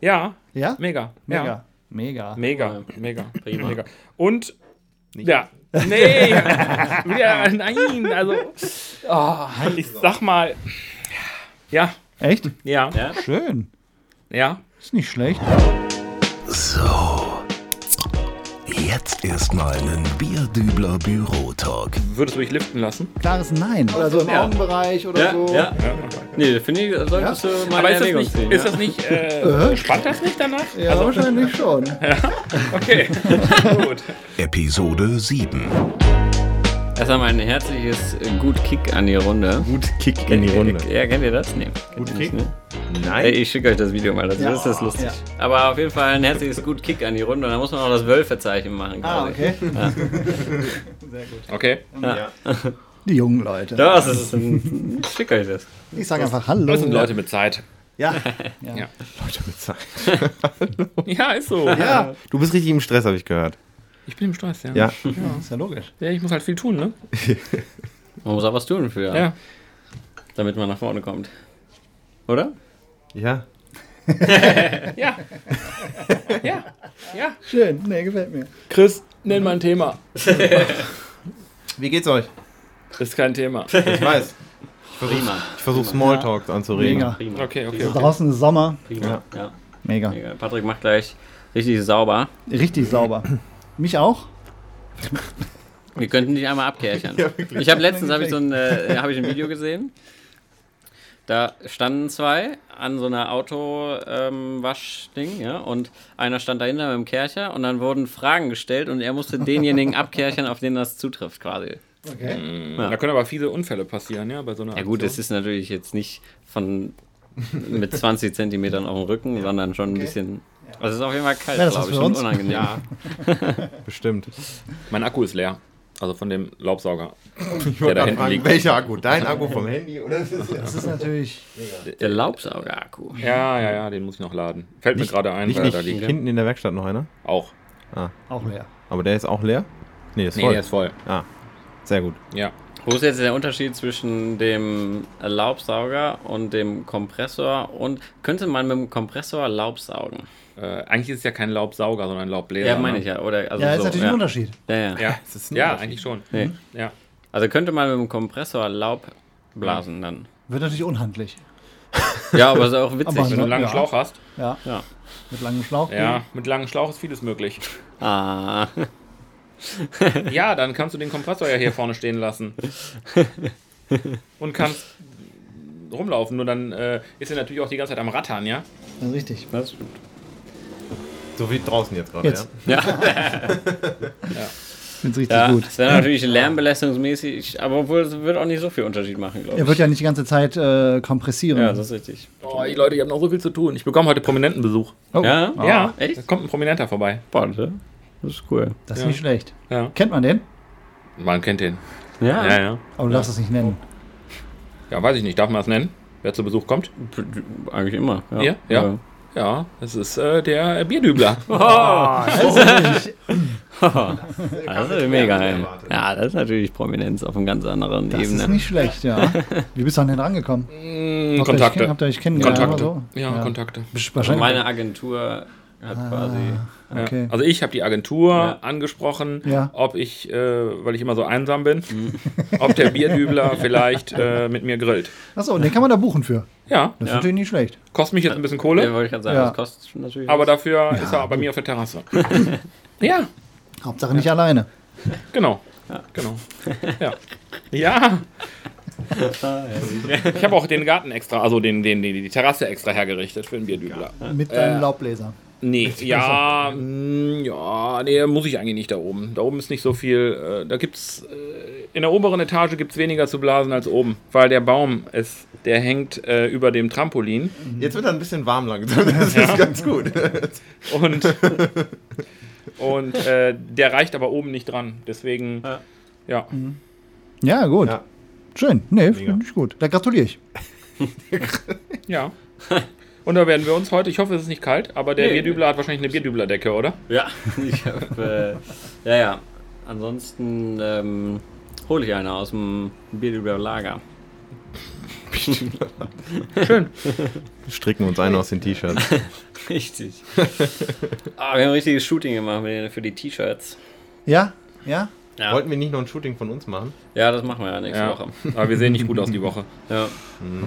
Ja, Ja? mega. Mega. Ja. Mega. Mega, mega, Prima. mega. Und, ja, nee, ja, nein, also, oh, ich sag mal, ja, Echt? ja, Ja? Schön. ja. Ist nicht schlecht. So. Jetzt erstmal einen Bierdübler Bürotalk. Würdest du dich liften lassen? Klares Nein. Oder so im Ja. Augenbereich oder Ja, so. ja. Nee, finde ich, solltest du mal Aber in ist das nicht, ziehen. ist ja. das nicht, äh, spannt das nicht danach? Ja, wahrscheinlich schon. Okay, gut. Episode 7. Erstmal ein herzliches äh, Gut Kick an die Runde. Gut Kick in die Runde. Ja, kennt ihr das? Nee. Gut Kennt ihr Kick? das, ne? Nein. ich schicke euch das Video mal, das, das ist lustig. Aber auf jeden Fall ein herzliches Gut Kick an die Runde. Und da muss man auch das Wölfezeichen machen. Ah, okay. Okay. Ja. Die jungen Leute. Das ist ein. Ich schicke euch das. Ich sage einfach Hallo. Das sind Leute mit Zeit. Ja. Ja. Leute mit Zeit. Ja, ist so. Ja. Du bist richtig im Stress, habe ich gehört. Ich bin im Stress, ja. Ja. Ist ja logisch. Ja, ich muss halt viel tun, ne? Man muss auch was tun für, Ja. damit man nach vorne kommt. Oder? Ja. Ja. Ja. Ja. Schön. Nee, gefällt mir. Chris, nenn mal ein Thema. Wie geht's euch? Ist kein Thema. Ich weiß. Prima. Ich versuche Smalltalk anzuregen. Mega. Prima. Okay, okay. Prima. Draußen ist Sommer. Prima. Ja. Ja. Mega. Mega. Patrick macht gleich richtig sauber. Richtig sauber. Mich auch? Wir könnten dich einmal abkärchern. ich habe letztens hab ich so ein, äh, hab ich ein Video gesehen. Da standen zwei an so einer Auto-Waschding, ja, und einer stand dahinter mit dem Kercher und dann wurden Fragen gestellt und er musste denjenigen abkärchern, auf den das zutrifft, quasi. Okay. Da können aber viele Unfälle passieren, ja, bei so einer Ja gut, es Aktion. ist natürlich jetzt nicht von mit 20 Zentimetern auf dem Rücken, sondern schon ein bisschen. Also es ist auf jeden Fall kalt, Ja, das glaube ist ich, und unangenehm. Ja, Bestimmt. mein Akku ist leer. Also von dem Laubsauger. Ich Der da hinten liegt. welcher Akku? Dein Akku vom Handy oder? Das ist natürlich. Der Laubsauger-Akku. Ja, ja, ja, den muss ich noch laden. Fällt mir gerade ein, Nicht, weil er nicht da liegt. hinten in der Werkstatt noch einer? Auch. Auch leer. Aber der ist auch leer? Nee, ist Nee, voll. der ist voll. Ah, sehr gut. Ja. Wo ist jetzt der Unterschied zwischen dem Laubsauger und dem Kompressor? Und könnte man mit dem Kompressor Laub saugen? Äh, eigentlich ist es ja kein Laubsauger, sondern ein Laubbläser. Ja, meine ich ne? ja. Oder, also Ja, ist so, natürlich ja. ein Unterschied. Ja, ja. Ja, ist ja eigentlich schon. Nee. Ja. Also könnte man mit dem Kompressor Laub blasen dann. Wird natürlich unhandlich. Ja, aber ist auch witzig. Aber Wenn du einen Ja. langen Schlauch hast. Ja. Ja. Mit langem Schlauch. Ja, mit langem Schlauch ist vieles möglich. Ah. Ja, dann kannst du den Kompressor ja hier vorne stehen lassen. Und kannst rumlaufen. Nur dann äh, ist er natürlich auch die ganze Zeit am Rattern, ja? Ja, richtig. Das stimmt. So wie draußen jetzt gerade, Jetzt. ja? Ich find's richtig Ja, gut. das wäre natürlich lärmbelästigungsmäßig, aber obwohl es wird auch nicht so viel Unterschied machen, glaube ich. Er wird ja nicht die ganze Zeit äh, kompressieren. ja, das ist richtig. Oh, die Leute, die haben noch so viel zu tun. Ich bekomme heute Prominentenbesuch. oh. Ja? Ah, ja, echt? da kommt ein Prominenter vorbei. Boah, das ist cool. Das ist Ja. nicht schlecht. Ja. Kennt man den? Man kennt den. Ja, Ja, ja. Aber du darfst es nicht nennen. Ja, weiß ich nicht. Darf man das nennen? Wer zu Besuch kommt? eigentlich immer. Ja? Ja. Ja, das ist äh, der Bierdübler. Das ist mega geil. Ja, das ist natürlich Prominenz auf einer ganz anderen Das Ebene. ist nicht schlecht, ja. Wie bist du an den rangekommen? Mm, Kontakte. Habt ihr euch kennengelernt Kontakte. oder so? Ja, Kontakte. Best- Und Wahrscheinlich. meine Agentur hat quasi. Ja. Okay. Also ich habe die Agentur Ja. angesprochen, Ja. ob ich, äh, weil ich immer so einsam bin, ob der Bierdübler vielleicht äh, mit mir grillt. Achso, und den kann man da buchen für. Ja, Das ist Ja. natürlich nicht schlecht. kostet mich jetzt ein bisschen Ja, Kohle, wollte ich gerade sagen, Ja. das kostet schon natürlich. aber was. dafür ist er bei mir auf der Terrasse. ja, Hauptsache nicht alleine. genau. Genau. Ja. Ja. Ich habe auch den Garten extra, also den, den, die, die Terrasse extra hergerichtet für den Bierdübler. Mit deinem Laubbläser. Nee, ja, mm, ja, nee, muss ich eigentlich nicht da oben. Da oben ist nicht so viel. Äh, da gibt's äh, in der oberen Etage gibt's weniger zu blasen als oben, weil der Baum ist, der hängt äh, über dem Trampolin Jetzt wird er ein bisschen warm langsam. Das ist ganz gut. und und äh, der reicht aber oben nicht dran. Deswegen, Ja. ja, Ja, gut. Ja. Schön. Nee, finde ich gut. Da gratuliere ich. ja. Und da werden wir uns heute, ich hoffe, es ist nicht kalt, aber der Nee. Bierdübler hat wahrscheinlich eine Bierdüblerdecke, oder? Ja, ich hab, äh, ja, ja. Ansonsten ähm, hole ich eine aus dem Bierdüber Lager. Schön. Stricken uns ein aus den T-Shirts. Richtig. ah, wir haben ein richtiges Shooting gemacht für die T-Shirts. Ja? Ja? Ja. Wollten wir nicht noch ein Shooting von uns machen? ja, das machen wir ja nächste Ja. Woche. Aber wir sehen nicht gut aus die Woche. Ja.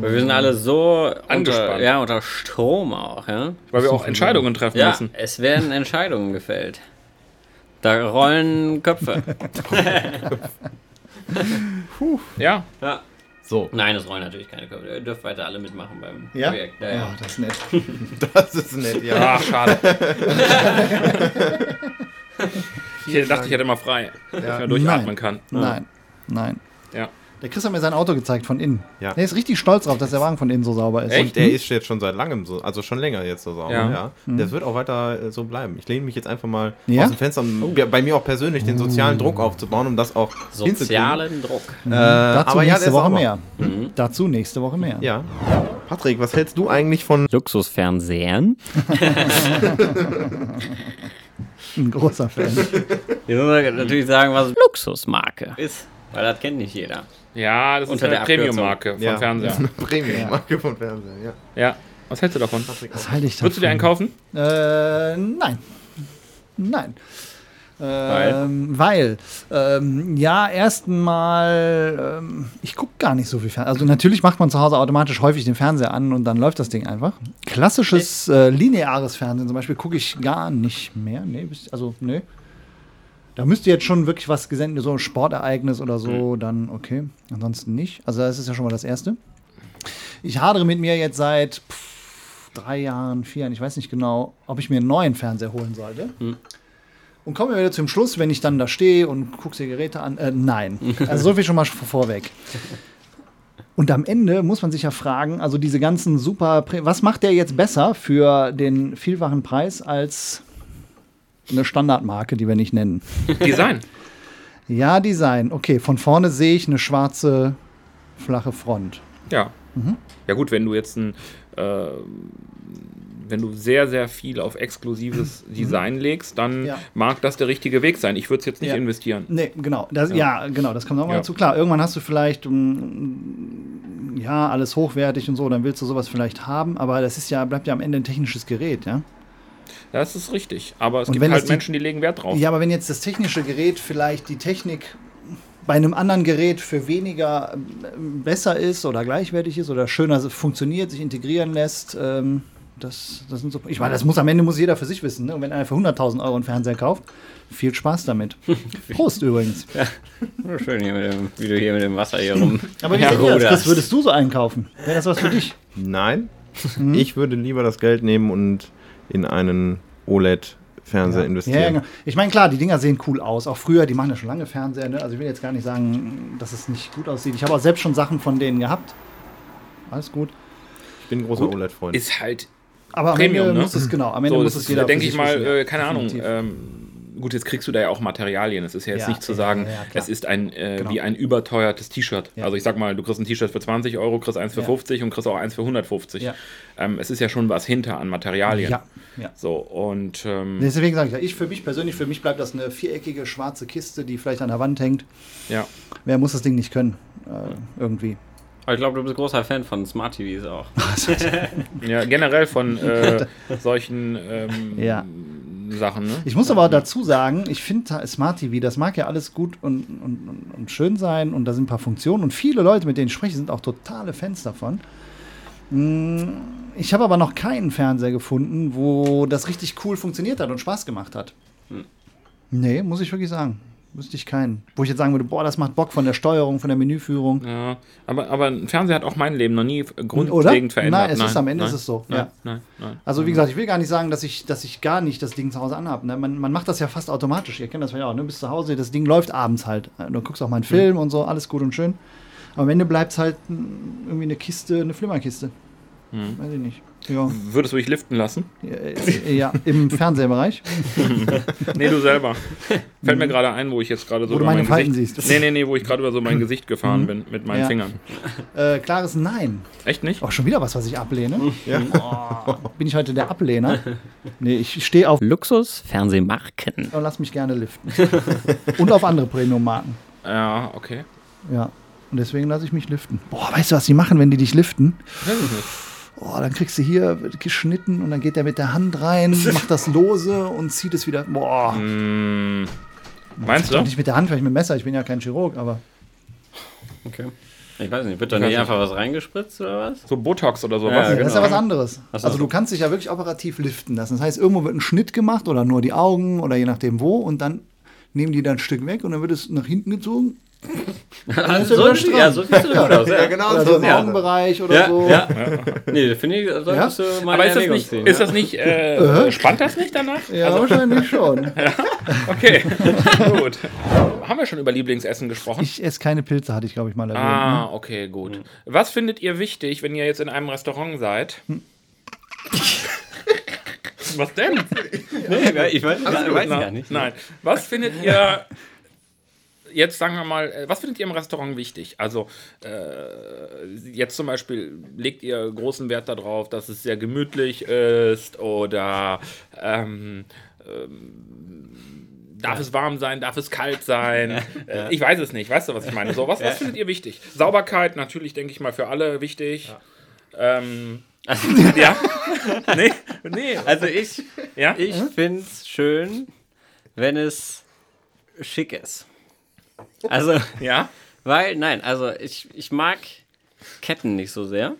Weil wir sind alle so unter, Angespannt. ja, unter Strom auch, ja. Weil wir auch Entscheidungen treffen Ja, müssen. es werden Entscheidungen gefällt. Da rollen Köpfe. Ja. Ja. So, Nein, es rollen natürlich keine Köpfe. Ihr dürft weiter alle mitmachen beim Ja? Projekt. Ja, Ja, ja. das ist nett. das ist nett, ja. Ach, schade. Ich dachte, ich hätte mal frei, dass ich mal durchatmen Nein. kann. Nein, nein. Ja. Der Chris hat mir sein Auto gezeigt von innen. Ja. Der ist richtig stolz drauf, dass der Wagen von innen so sauber ist. Echt? Der ist jetzt schon seit langem so, also schon länger jetzt so sauber, Ja. ja. Das wird auch weiter äh, so bleiben. Ich lehne mich jetzt einfach mal Ja? aus dem Fenster, um ja, bei mir auch persönlich den sozialen Druck aufzubauen, um das auch hinzukriegen. Sozialen Druck. Äh, Dazu aber ja, nächste ist Woche sauber. mehr. Dazu nächste Woche mehr. Ja. Patrick, was hältst du eigentlich von Luxusfernsehen. Ein großer Fan. Hier müssen wir natürlich sagen, was Luxusmarke ist. Weil das kennt nicht jeder. Ja, das Unter ist der eine Premium-Marke von Ja. Fernseher. Premium-Marke von Fernsehen? Ja. Ja. Was hältst du davon? Was halte ich Würdest du dir einen davon? kaufen? Äh, nein. Nein. Ähm, weil, ähm, ja, erstmal, ähm, ich gucke gar nicht so viel Fernsehen. Also natürlich macht man zu Hause automatisch häufig den Fernseher an und dann läuft das Ding einfach. Klassisches äh, lineares Fernsehen zum Beispiel gucke ich gar nicht mehr. Nee, also, nee. Da müsste jetzt schon wirklich was gesendet, so ein Sportereignis oder so, dann okay. Ansonsten nicht. Also das ist ja schon mal das Erste. Ich hadere mit mir jetzt seit pff, drei Jahren, vier Jahren, ich weiß nicht genau, ob ich mir einen neuen Fernseher holen sollte. Und komme wieder zum Schluss, wenn ich dann da stehe und gucke die Geräte an. Äh, nein. Also so viel schon mal vor- vorweg. Und am Ende muss man sich ja fragen, also diese ganzen super, was macht der jetzt besser für den vielfachen Preis als eine Standardmarke, die wir nicht nennen? Design. Ja, Design. Okay, von vorne sehe ich eine schwarze, flache Front. Ja. Mhm. Ja gut, wenn du jetzt ein, äh, wenn du sehr, sehr viel auf exklusives Design legst, dann Mhm. Ja. mag das der richtige Weg sein. Ich würde es jetzt nicht Ja. investieren. Nee, genau. Das, ja. genau, das kommt auch mal Ja. dazu. Klar, irgendwann hast du vielleicht, mm, ja, alles hochwertig und so, dann willst du sowas vielleicht haben, aber das ist ja, bleibt ja am Ende ein technisches Gerät, ja. Das ist richtig. Aber es Und gibt halt Menschen, die legen Wert drauf. Ja, aber wenn jetzt das technische Gerät vielleicht die Technik bei einem anderen Gerät für weniger ähm, besser ist oder gleichwertig ist oder schöner funktioniert, sich integrieren lässt, ähm, das, das sind so. Ich meine, das muss am Ende muss jeder für sich wissen. Ne? Und wenn einer für 100.000 Euro einen Fernseher kauft, viel Spaß damit. Prost übrigens. Schön hier mit dem, wie du hier mit dem Wasser hier rum. Aber wie Ja, das? Chris, würdest du so einkaufen? Wäre das was für dich? Nein. Ich würde lieber das Geld nehmen und in einen OLED-Fernseher Ja, investieren. genau. Ich meine, klar, die Dinger sehen cool aus. Auch früher, die machen ja schon lange Fernseher. Ne? Also ich will jetzt gar nicht sagen, dass es nicht gut aussieht. Ich habe auch selbst schon Sachen von denen gehabt. Alles gut. Ich bin ein großer. OLED-Freund. Ist halt Aber am Premium, Ende ne? muss es, genau, am Ende so, muss es jeder denke ich mal, wissen. äh, keine Ahnung. Ähm, gut, jetzt kriegst du da ja auch Materialien. Es ist ja jetzt Ja, nicht zu sagen, ja, es ist ein äh, Genau. wie ein überteuertes T-Shirt. Also ich sag mal, du kriegst ein T-Shirt für 20 Euro, kriegst eins für Ja. 50 und kriegst auch eins für 150. Ja. Ähm, es ist ja schon was hinter an Materialien. Ja. So, und ähm, Deswegen sage ich ja, ich für mich persönlich, für mich bleibt das eine viereckige schwarze Kiste, die vielleicht an der Wand hängt. ja. Wer muss das Ding nicht können? Äh, irgendwie. Aber ich glaube, du bist großer Fan von Smart TVs auch. ja, generell von äh, solchen ähm, Ja. Sachen. Ne? Ich muss aber auch dazu sagen, ich finde Smart TV, das mag ja alles gut und, und, und, schön sein und da sind ein paar Funktionen und viele Leute, mit denen ich spreche, sind auch totale Fans davon. Mm, Ich habe aber noch keinen Fernseher gefunden, wo das richtig cool funktioniert hat und Spaß gemacht hat. Nee, muss ich wirklich sagen. Wüsste ich keinen. Wo ich jetzt sagen würde, boah, das macht Bock von der Steuerung, von der Menüführung. Ja, aber, aber ein Fernseher hat auch mein Leben noch nie Oder? grundlegend verändert. Nein, es ist am Ende ist es so, Nein, ja. nein, nein. Also wie gesagt, ich will gar nicht sagen, dass ich, dass ich gar nicht das Ding zu Hause anhabe. Ne? Man, man macht das ja fast automatisch. Ihr kennt das ja auch. Ne? Du bist zu Hause, das Ding läuft abends halt. Du guckst auch mal einen Film und so, alles gut und schön. Aber am Ende bleibt es halt irgendwie eine Kiste, eine Flimmerkiste. Weiß ich nicht. Ja, Würdest du dich liften lassen? äh, ja im Fernsehbereich. Nee, du selber. Fällt mir gerade ein, wo ich jetzt gerade so Wo du über meine mein Falten Gesicht. siehst. Nee, nee, nee, wo ich gerade über so mein Gesicht gefahren bin mit meinen Ja. Fingern. Äh, klares Nein. Echt nicht? Auch schon wieder was, was ich ablehne. Oh, bin ich heute der Ablehner? Nee, ich stehe auf Luxus-Fernsehmarken. und lass mich gerne liften. und auf andere Premium-Marken. Ja, okay. Ja. Und deswegen lasse ich mich liften. Boah, weißt du, was die machen, wenn die dich liften? Weiß ich nicht. Oh, dann kriegst du hier wird geschnitten und dann geht der mit der Hand rein, macht das lose und zieht es wieder. Boah, Hm, meinst du? nicht mit der Hand, vielleicht mit dem Messer. Ich bin ja kein Chirurg, aber Okay. Ich weiß nicht, wird da nicht einfach was reingespritzt oder was? So Botox oder sowas? Ja, das ist ja genau. was anderes. Ach so. Also du kannst dich ja wirklich operativ liften lassen. Das heißt, irgendwo wird ein Schnitt gemacht oder nur die Augen oder je nachdem wo und dann nehmen die dann ein Stück weg und dann wird es nach hinten gezogen. Also, ja so, ja, so siehst du gut aus. Ja, genau Oder so im Augenbereich oder Ja, so. ja. Nee, finde ich, solltest du mal Aber ist das nicht, ziehen, ist ja. das nicht äh, spannt das nicht danach? Ja, wahrscheinlich schon. Okay, gut. Haben wir schon über Lieblingsessen gesprochen? Ich esse keine Pilze, hatte ich glaube ich mal erwähnt. Ah, ne? okay, gut. Was findet ihr wichtig, wenn ihr jetzt in einem Restaurant seid? Was denn? Nee, ich weiß, ich weiß Na, gar nicht. Nein. Was findet ihr jetzt sagen wir mal, äh, was findet ihr im Restaurant wichtig? Also äh, jetzt zum Beispiel legt ihr großen Wert darauf, dass es sehr gemütlich ist oder ähm, ähm, darf es warm sein, darf es kalt sein? Äh, ich weiß es nicht. Weißt du, was ich meine? So, was, was findet ihr wichtig? Sauberkeit natürlich, denke ich mal, für alle wichtig. Ähm, ja? nee, nee. Also ich, Ja? ich finde es schön, wenn es schick ist. Also, Ja? weil, nein, also ich, ich mag Ketten nicht so sehr.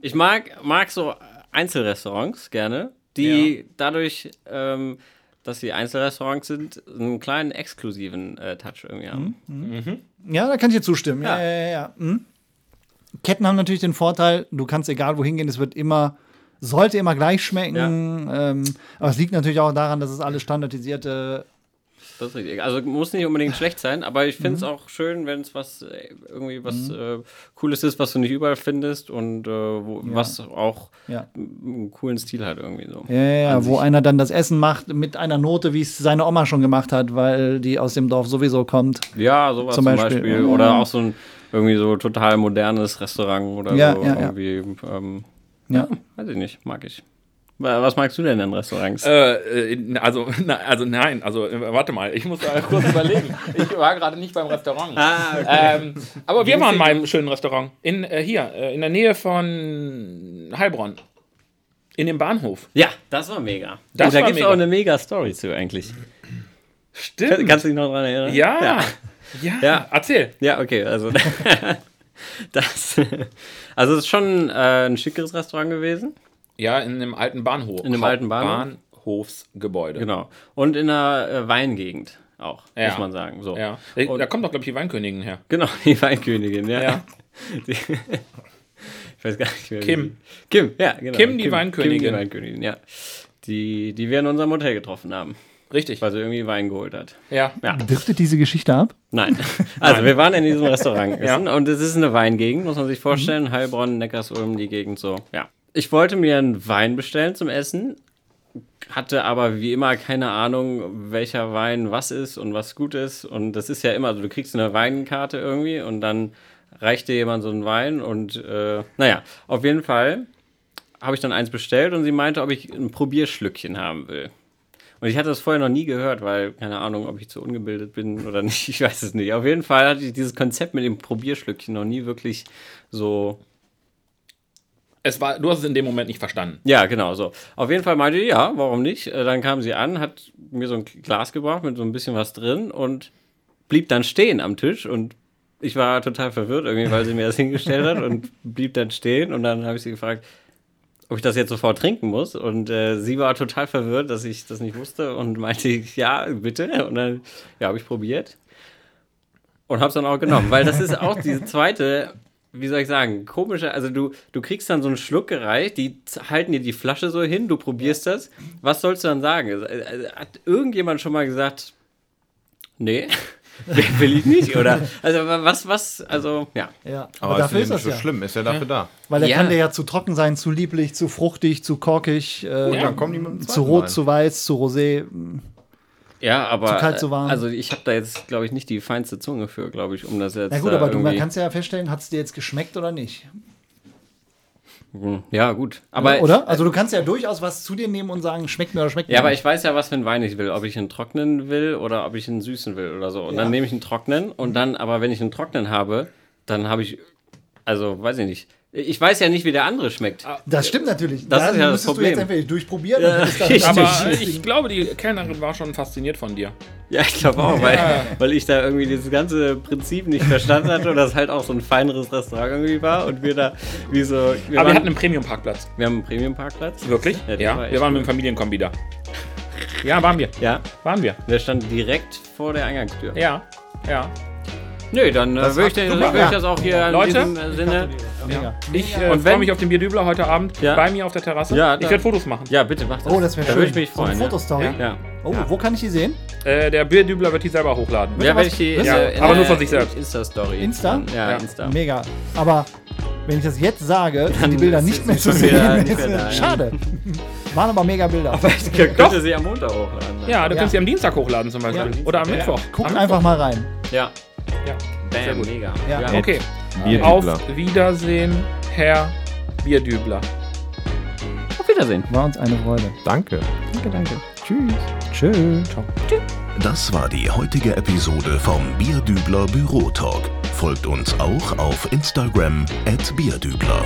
Ich mag, mag so Einzelrestaurants gerne, die Ja. dadurch, ähm, dass sie Einzelrestaurants sind, einen kleinen exklusiven äh, Touch irgendwie haben. Ja, da kann ich dir zustimmen. Ja, Ja. ja, ja. ja. Hm? Ketten haben natürlich den Vorteil, du kannst egal wohin gehen, es wird immer, sollte immer gleich schmecken. Ähm, aber es liegt natürlich auch daran, dass es alle standardisierte. Das ist richtig. Also muss nicht unbedingt schlecht sein, aber ich Mhm. finde es auch schön, wenn es was äh, irgendwie was äh, Cooles ist, was du nicht überall findest und äh, wo, was auch Ja. einen coolen Stil hat irgendwie so. Ja, ja, ja, wo einer dann das Essen macht mit einer Note, wie es seine Oma schon gemacht hat, weil die aus dem Dorf sowieso kommt. Ja, sowas Zum zum Beispiel. Beispiel. Oder auch so ein irgendwie so total modernes Restaurant oder Ja, so. ja, ja. irgendwie, Ähm, Ja. weiß ich nicht, mag ich. Wa- Was magst du denn in Restaurants? Äh, äh, also, na, also nein, also äh, warte mal, ich muss da kurz überlegen. Ich war gerade nicht beim Restaurant. ah, okay. Ähm, aber wir waren mal im schönen Restaurant. In, äh, hier, äh, in der Nähe von Heilbronn. In dem Bahnhof. ja, das war mega. Das da war gibt es auch eine mega Story zu eigentlich. Stimmt. Kannst du dich noch dran erinnern? ja. Ja. ja. Ja. Erzähl. Ja, okay, also das, also es ist schon äh, ein schickeres Restaurant gewesen. Ja, in einem alten Bahnhof. In einem alten Bahnhof. Bahnhofsgebäude. Genau. Und in einer äh, Weingegend auch, Ja. muss man sagen. So. Ja. Äh, Und- Da kommt doch, glaube ich, die Weinkönigin her. Genau, die Weinkönigin, ja. Ja. Die, ich weiß gar nicht mehr. Kim. die- Kim, ja, genau. Kim, die Weinkönigin. Kim, die Weinkönigin, ja. Die, die wir in unserem Hotel getroffen haben, Richtig. weil sie irgendwie Wein geholt hat. Ja. Ja. Driftet diese Geschichte ab? Nein. Also, wir waren in diesem Restaurant Ja. und es ist eine Weingegend, muss man sich vorstellen. Heilbronn, Neckarsulm, die Gegend so. Ja. Ich wollte mir einen Wein bestellen zum Essen, hatte aber wie immer keine Ahnung, welcher Wein was ist und was gut ist. Und das ist ja immer so, du kriegst eine Weinkarte irgendwie und dann reicht dir jemand so einen Wein und äh, naja, auf jeden Fall habe ich dann eins bestellt und sie meinte, ob ich ein Probierschlückchen haben will. Und ich hatte das vorher noch nie gehört, weil, keine Ahnung, ob ich zu ungebildet bin oder nicht, ich weiß es nicht. Auf jeden Fall hatte ich dieses Konzept mit dem Probierschlückchen noch nie wirklich so. Es war, du hast es in dem Moment nicht verstanden. Ja, genau, so. Auf jeden Fall meinte ich, ja, warum nicht? Äh, Dann kam sie an, hat mir so ein Glas gebracht mit so ein bisschen was drin und blieb dann stehen am Tisch und ich war total verwirrt irgendwie, weil sie mir das hingestellt hat und blieb dann stehen und dann habe ich sie gefragt, ob ich das jetzt sofort trinken muss. Und äh, sie war total verwirrt, dass ich das nicht wusste und meinte, ja, bitte. Und dann, ja, habe ich probiert und habe es dann auch genommen, weil das ist auch diese zweite, wie soll ich sagen, komische, also du, du kriegst dann so einen Schluck gereicht, die halten dir die Flasche so hin, du probierst das. Was sollst du dann sagen? Also, äh, Hat irgendjemand schon mal gesagt, nee, will ich nicht? Oder, also was, was, also, ja. Ja. Aber, dafür ist ja das nicht so ja. schlimm, ist ja dafür da. Weil der Ja. kann dir ja zu trocken sein, zu lieblich, zu fruchtig, zu korkig, äh, Und dann kommen die mit dem zu rot, Wein. zu weiß, zu rosé. Ja, aber. Zu kalt, zu warm. Also, ich habe da jetzt, glaube ich, nicht die feinste Zunge für, glaube ich, um das jetzt. Na gut, aber du kannst ja feststellen, hat es dir jetzt geschmeckt oder nicht? Hm, Ja, gut. Aber, oder? Also du kannst ja durchaus was zu dir nehmen und sagen, schmeckt mir oder schmeckt mir Ja, aber ich weiß ja, was für einen Wein ich will. Ob ich einen trockenen will oder ob ich einen süßen will oder so. Und Ja. dann nehme ich einen trockenen und dann, aber wenn ich einen trockenen habe, dann habe ich, also weiß ich nicht. Ich weiß ja nicht, wie der andere schmeckt. Das stimmt natürlich. Das Da ist ja das müsstest du Problem. jetzt entweder durchprobieren Ja, dann. Aber ich glaube, die Kellnerin war schon fasziniert von dir. Ja, ich glaube auch, weil, weil ich da irgendwie dieses ganze Prinzip nicht verstanden hatte und das halt auch so ein feineres Restaurant irgendwie war und wir da wie so. Wir, Aber wir waren- hatten einen Premium-Parkplatz. wir haben einen Premium-Parkplatz. Wirklich? Ja, Ja, war wir waren mit dem Familienkombi da. Ja, waren wir. Ja, Waren wir. der stand direkt vor der Eingangstür. Ja, ja. Nö, dann äh, Das würde ich, den- ich das auch hier in Leute? diesem äh, Sinne. Mega. Ich äh, Und freue mich auf den Bierdübler heute Abend Ja. bei mir auf der Terrasse. Ja, ich werde Fotos machen. Ja, bitte mach das. Oh, das wäre Da schön. würde ich mich So eine freuen. Fotostory. ja. Ja. Oh, wo kann ich die sehen? Äh, der Bierdübler wird die selber hochladen. Ja, werde ich die in aber nur von sich selbst. Insta-Story. Insta? Ja, Ja. Insta. Mega. Aber wenn ich das jetzt sage, sind die Bilder nicht mehr zu sehen. Schade. Waren aber mega Bilder. Ich könnte sie am Montag hochladen. Ja, du Ja. kannst sie am Dienstag hochladen zum Beispiel. Ja. Oder am Mittwoch. Guckt am einfach mal rein. Ja. Ja. Sehr Bam, gut. mega. Ja. Okay. Bierdübler. Auf Wiedersehen, Herr Bierdübler. Auf Wiedersehen. War uns eine Freude. Danke. Danke, danke. Tschüss. Tschüss. Das war die heutige Episode vom Bierdübler Bürotalk. Folgt uns auch auf Instagram at Bierdübler.